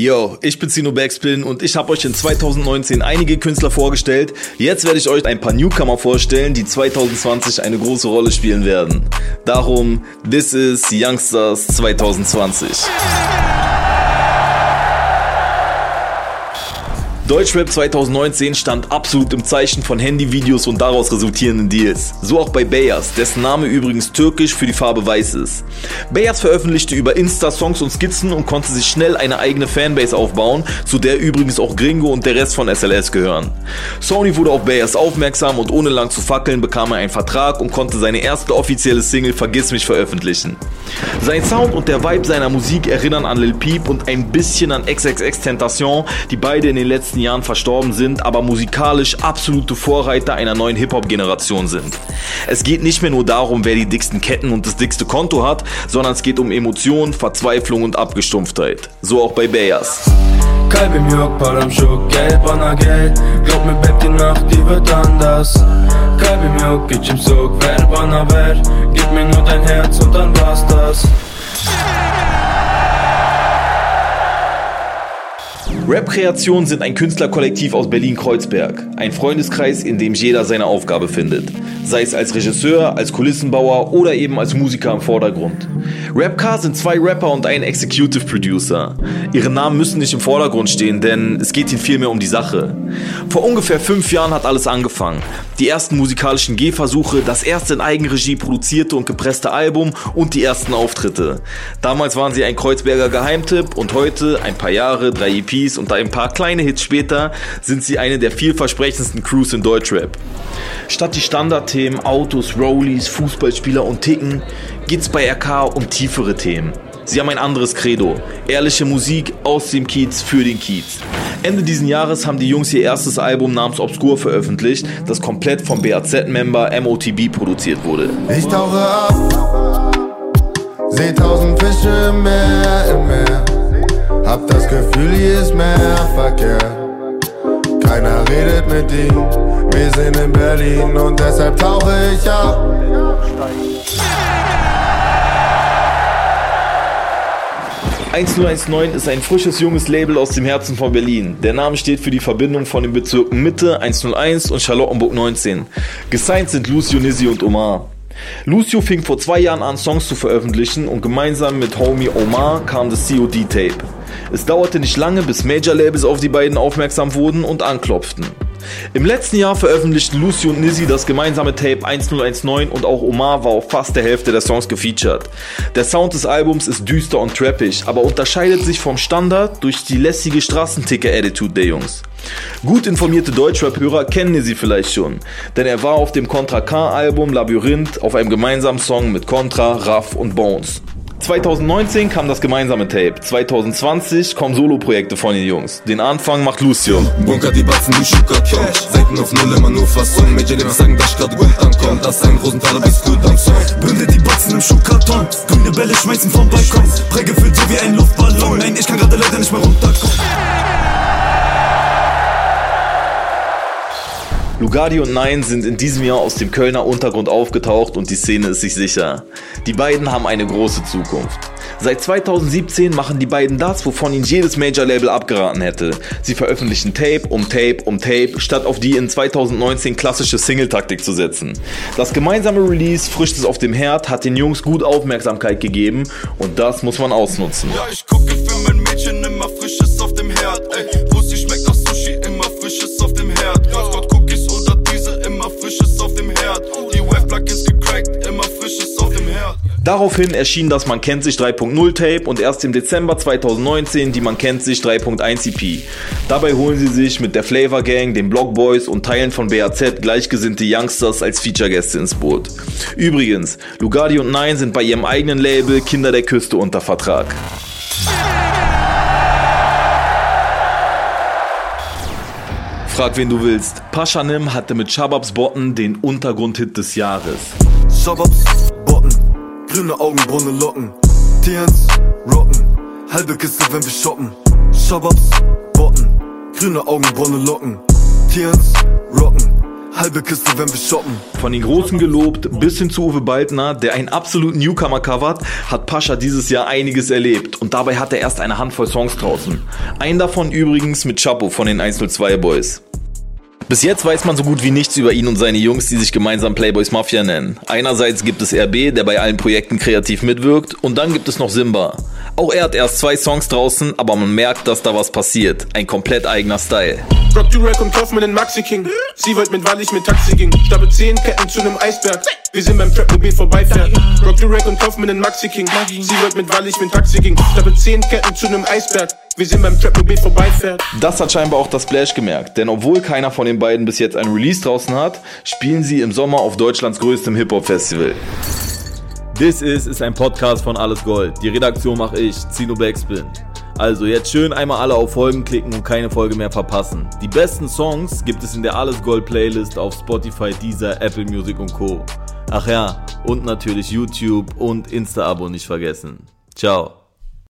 Yo, ich bin Zino Backspin und ich habe euch in 2019 einige Künstler vorgestellt. Jetzt werde ich euch ein paar Newcomer vorstellen, die 2020 eine große Rolle spielen werden. Darum, this is Youngsters 2020. Deutschrap 2019 stand absolut im Zeichen von Handyvideos und daraus resultierenden Deals. So auch bei Bayers, dessen Name übrigens türkisch für die Farbe weiß ist. Bayers veröffentlichte über Insta Songs und Skizzen und konnte sich schnell eine eigene Fanbase aufbauen, zu der übrigens auch Gringo und der Rest von SLS gehören. Sony wurde auf Bayers aufmerksam und ohne lang zu fackeln bekam er einen Vertrag und konnte seine erste offizielle Single Vergiss mich veröffentlichen. Sein Sound und der Vibe seiner Musik erinnern an Lil Peep und ein bisschen an XXX Tentation, die beide in den letzten letzten Jahren verstorben sind, aber musikalisch absolute Vorreiter einer neuen Hip-Hop-Generation sind. Es geht nicht mehr nur darum, wer die dicksten Ketten und das dickste Konto hat, sondern es geht um Emotionen, Verzweiflung und Abgestumpftheit. So auch bei Bayers. Kalbim yok, param çok, gel bana gel Glaub mir Bett, die Nacht, die wird anders Kalbim yok, içim soğuk, ver bana ver Gib mir nur dein Herz und dann war's das Rap-Kreationen sind ein Künstlerkollektiv aus Berlin-Kreuzberg. Ein Freundeskreis, in dem jeder seine Aufgabe findet. Sei es als Regisseur, als Kulissenbauer oder eben als Musiker im Vordergrund. Rapcar sind zwei Rapper und ein Executive Producer. Ihre Namen müssen nicht im Vordergrund stehen, denn es geht ihnen vielmehr um die Sache. Vor ungefähr fünf Jahren hat alles angefangen. Die ersten musikalischen Gehversuche, das erste in Eigenregie produzierte und gepresste Album und die ersten Auftritte. Damals waren sie ein Kreuzberger Geheimtipp und heute, ein paar Jahre, drei EPs und ein paar kleine Hits später, sind sie eine der vielversprechendsten Crews in Deutschrap. Statt die Standardthemen Autos, Rollies, Fußballspieler und Ticken geht's bei RK um tiefere Themen. Sie haben ein anderes Credo. Ehrliche Musik aus dem Kiez für den Kiez. Ende diesen Jahres haben die Jungs ihr erstes Album namens Obscure veröffentlicht, das komplett vom BAZ-Member MOTB produziert wurde. Ich tauche ab, seh tausend Fische im Meer, im Meer. Hier ist mehr Verkehr. Keiner redet mit ihm, wir sind in Berlin und deshalb tauche ich ab. 1019 ist ein frisches junges Label aus dem Herzen von Berlin. Der Name steht für die Verbindung von den Bezirken Mitte 101 und Charlottenburg 19. Gesigned sind Lucio, Nizzi und Omar. Lucio fing vor zwei Jahren an, Songs zu veröffentlichen und gemeinsam mit Homie Omar kam das COD-Tape. Es dauerte nicht lange, bis Major-Labels auf die beiden aufmerksam wurden und anklopften. Im letzten Jahr veröffentlichten Lucy und Nizzy das gemeinsame Tape 1019 und auch Omar war auf fast der Hälfte der Songs gefeatured. Der Sound des Albums ist düster und trappig, aber unterscheidet sich vom Standard durch die lässige Straßenticker-Attitude der Jungs. Gut informierte Deutschrap-Hörer kennen Nizzy vielleicht schon, denn er war auf dem Contra K-Album Labyrinth auf einem gemeinsamen Song mit Contra, Raff und Bones. 2019 kam das gemeinsame Tape. 2020 kommen Solo-Projekte von den Jungs. Den Anfang macht Lucio. Bunker die Batzen, du Schuhkarton. Seiten auf Null, immer nur Fasson. Major Labels sagen, dass grad gut ankomm. Das ist ein Rosenthaler, bist gut am Song. Bündel die Batzen im Schuhkarton. Grüne Bälle schmeißen vom Balkon. Präge fühlt so wie ein Luftballon. Nein, ich kann gerade leider nicht mehr runterkommen. Lugardi und Nein sind in diesem Jahr aus dem Kölner Untergrund aufgetaucht und die Szene ist sich sicher. Die beiden haben eine große Zukunft. Seit 2017 machen die beiden das, wovon ihnen jedes Major-Label abgeraten hätte. Sie veröffentlichen Tape um Tape um Tape, statt auf die in 2019 klassische Single-Taktik zu setzen. Das gemeinsame Release Frisches auf dem Herd hat den Jungs gut Aufmerksamkeit gegeben und das muss man ausnutzen. Ja, ich gucke für mein Mädchen immer Frisches auf dem Herd, ey. Daraufhin erschien das Man kennt sich 3.0 Tape und erst im Dezember 2019 die Man kennt sich 3.1 EP. Dabei holen sie sich mit der Flavor Gang, den Block Boys und Teilen von BAZ gleichgesinnte Youngsters als Feature-Gäste ins Boot. Übrigens, Lugardi und Nine sind bei ihrem eigenen Label Kinder der Küste unter Vertrag. Frag wen du willst. Paschanim hatte mit Shababs Botten den Untergrundhit des Jahres. Shababs, grüne Augen, braune Locken. Tians, Rocken, halbe Kiste, wenn wir shoppen. Shababs, Botten, grüne Augen, braune Locken. Tians, Rocken, halbe Kiste, wenn wir shoppen. Von den Großen gelobt bis hin zu Uwe Baldner, der einen absoluten Newcomer covert, hat Pascha dieses Jahr einiges erlebt und dabei hat er erst eine Handvoll Songs draußen. Einen davon übrigens mit Chapo von den 102 Boys. Bis jetzt weiß man so gut wie nichts über ihn und seine Jungs, die sich gemeinsam Playboys Mafia nennen. Einerseits gibt es RB, der bei allen Projekten kreativ mitwirkt, und dann gibt es noch Simba. Auch er hat erst zwei Songs draußen, aber man merkt, dass da was passiert. Ein komplett eigener Style. Rock Rack und kauf mir den Maxi King. Sie wollt mit, weil ich mit Taxi ging. Stabe 10 Ketten zu nem Eisberg. Wir sind beim Trap-Mobil vorbeifährt. Rock Rack und kauf mir den Maxi King. Sie wollt mit, weil ich mit Taxi ging. Stabe 10 Ketten zu nem Eisberg. Wir sind beim Trap-Mobil vorbeifährt. Das hat scheinbar auch das Splash gemerkt, denn obwohl keiner von den beiden bis jetzt ein Release draußen hat, spielen sie im Sommer auf Deutschlands größtem Hip-Hop-Festival. This Is ist ein Podcast von Alles Gold. Die Redaktion mache ich, Zino Backspin. Also jetzt schön einmal alle auf Folgen klicken und keine Folge mehr verpassen. Die besten Songs gibt es in der Alles Gold Playlist auf Spotify, Deezer, Apple Music und Co. Ach ja, und natürlich YouTube und Insta-Abo nicht vergessen. Ciao.